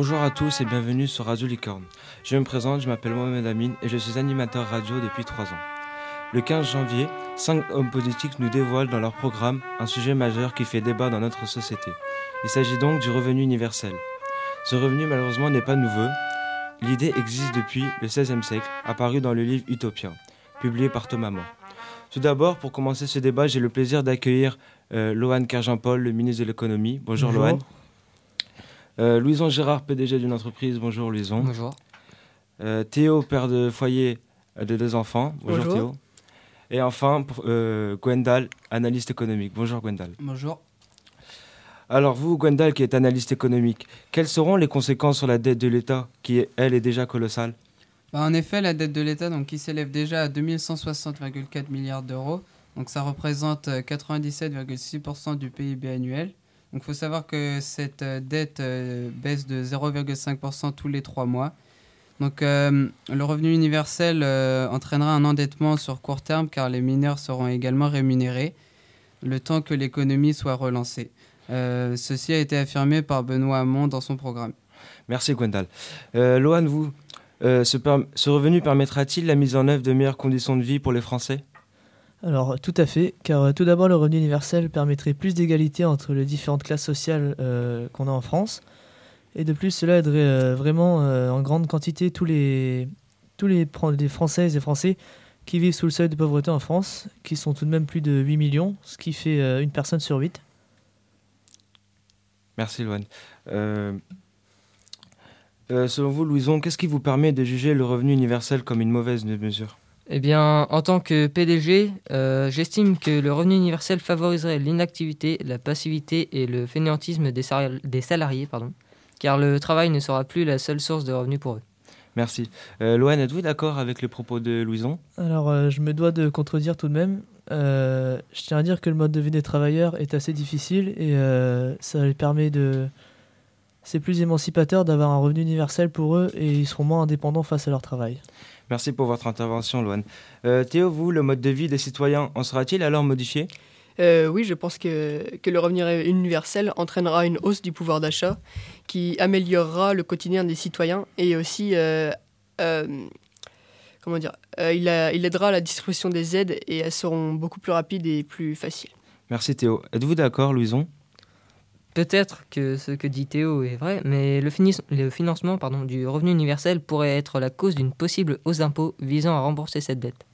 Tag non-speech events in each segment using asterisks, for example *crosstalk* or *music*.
Bonjour à tous et bienvenue sur Radio Licorne. Je me présente, je m'appelle Mohamed Amin et je suis animateur radio depuis 3 ans. Le 15 janvier, cinq hommes politiques nous dévoilent dans leur programme un sujet majeur qui fait débat dans notre société. Il s'agit donc du revenu universel. Ce revenu malheureusement n'est pas nouveau. L'idée existe depuis le XVIe siècle, apparu dans le livre Utopia, publié par Thomas More. Tout d'abord, pour commencer ce débat, j'ai le plaisir d'accueillir euh, Lohan Kerjean-Paul, le ministre de l'économie. Bonjour, Bonjour. Lohan. Euh, Louison Gérard, PDG d'une entreprise. Bonjour Louison. Bonjour. Euh, Théo, père de foyer euh, de deux enfants. Bonjour, Bonjour. Théo. Et enfin, euh, Gwendal, analyste économique. Bonjour Gwendal. Bonjour. Alors vous, Gwendal, qui est analyste économique, quelles seront les conséquences sur la dette de l'État, qui, elle, est déjà colossale? Bah, en effet, la dette de l'État, donc, qui s'élève déjà à 2160,4 milliards d'euros, donc ça représente euh, 97,6% du PIB annuel. Il faut savoir que cette euh, dette euh, baisse de 0,5% tous les trois mois. Donc euh, le revenu universel entraînera un endettement sur court terme car les mineurs seront également rémunérés le temps que l'économie soit relancée. Ceci a été affirmé par Benoît Hamon dans son programme. Merci Gwendal. Lohan, vous, ce revenu permettra-t-il la mise en œuvre de meilleures conditions de vie pour les Français? Alors, tout à fait, car euh, tout d'abord, le revenu universel permettrait plus d'égalité entre les différentes classes sociales euh, qu'on a en France. Et de plus, cela aiderait euh, vraiment en grande quantité tous les, tous Françaises et Français qui vivent sous le seuil de pauvreté en France, qui sont tout de même plus de 8 millions, ce qui fait une personne sur 8. Merci euh, selon vous, Louison, qu'est-ce qui vous permet de juger le revenu universel comme une mauvaise mesure? Eh bien, en tant que PDG, euh, j'estime que le revenu universel favoriserait l'inactivité, la passivité et le fainéantisme des, salariés, pardon, car le travail ne sera plus la seule source de revenus pour eux. Merci. Euh, Lohan, êtes-vous d'accord avec les propos de Louison? Alors, euh, je me dois de contredire tout de même. Euh, je tiens à dire que le mode de vie des travailleurs est assez difficile et euh, ça les permet de. C'est plus émancipateur d'avoir un revenu universel pour eux et ils seront moins indépendants face à leur travail. Merci pour votre intervention, Lohan. Euh, Théo, vous, le mode de vie des citoyens en sera-t-il alors modifié? Euh, oui, je pense que, que le revenu universel entraînera une hausse du pouvoir d'achat qui améliorera le quotidien des citoyens et aussi, euh, euh, comment dire, euh, il, a- il aidera à la distribution des aides et elles seront beaucoup plus rapides et plus faciles. Merci Théo. Êtes-vous d'accord, Louison? Peut-être que ce que dit Théo est vrai, mais le, finis- le financement pardon, du revenu universel pourrait être la cause d'une possible hausse d'impôts visant à rembourser cette dette.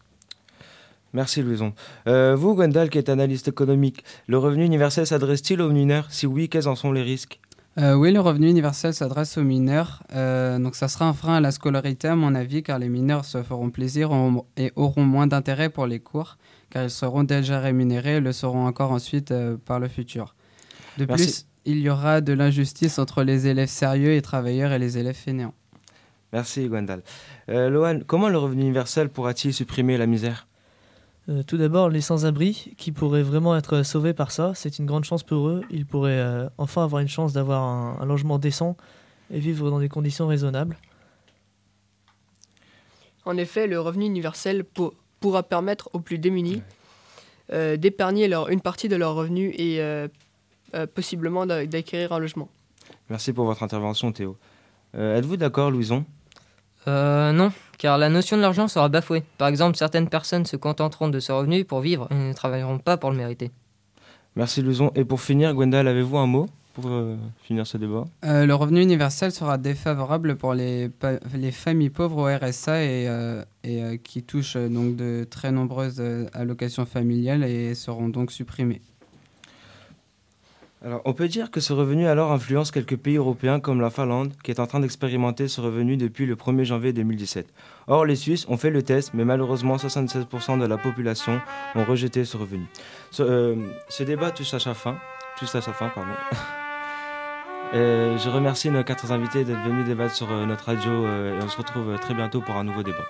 Merci Louison. Euh, vous, Gwendal, qui est analyste économique, le revenu universel s'adresse-t-il aux mineurs? Si oui, quels en sont les risques? Euh, oui, le revenu universel s'adresse aux mineurs. Euh, donc, ça sera un frein à la scolarité, à mon avis, car les mineurs se feront plaisir et auront moins d'intérêt pour les cours, car ils seront déjà rémunérés et le seront encore ensuite euh, par le futur. De Merci. plus, il y aura de l'injustice entre les élèves sérieux et travailleurs et les élèves fainéants. Merci Gwendal. Euh, Lohan, comment le revenu universel pourra-t-il supprimer la misère? Euh, tout d'abord, les sans-abri qui pourraient vraiment être sauvés par ça, c'est une grande chance pour eux. Ils pourraient euh, enfin avoir une chance d'avoir un, un logement décent et vivre dans des conditions raisonnables. En effet, le revenu universel pour- pourra permettre aux plus démunis euh, d'épargner leur- une partie de leurs revenus et possiblement d'a- d'acquérir un logement. Merci pour votre intervention, Théo. Euh, Êtes-vous d'accord, Louison? Euh, non, car la notion de l'argent sera bafouée. Par exemple, certaines personnes se contenteront de ce revenu pour vivre et ne travailleront pas pour le mériter. Merci Louison. Et pour finir, Gwendal, avez-vous un mot pour euh, finir ce débat? Euh, le revenu universel sera défavorable pour les, familles pauvres au RSA et, euh, et, euh, qui touchent euh, donc de très nombreuses euh, allocations familiales et seront donc supprimées. On peut dire que ce revenu alors influence quelques pays européens comme la Finlande, qui est en train d'expérimenter ce revenu depuis le 1er janvier 2017. Or, les Suisses ont fait le test, mais malheureusement, 76% de la population ont rejeté ce revenu. Ce, euh, ce débat touche à sa fin. Touche à sa fin, pardon. *laughs* Je remercie nos quatre invités d'être venus débattre sur euh, notre radio euh, et on se retrouve très bientôt pour un nouveau débat.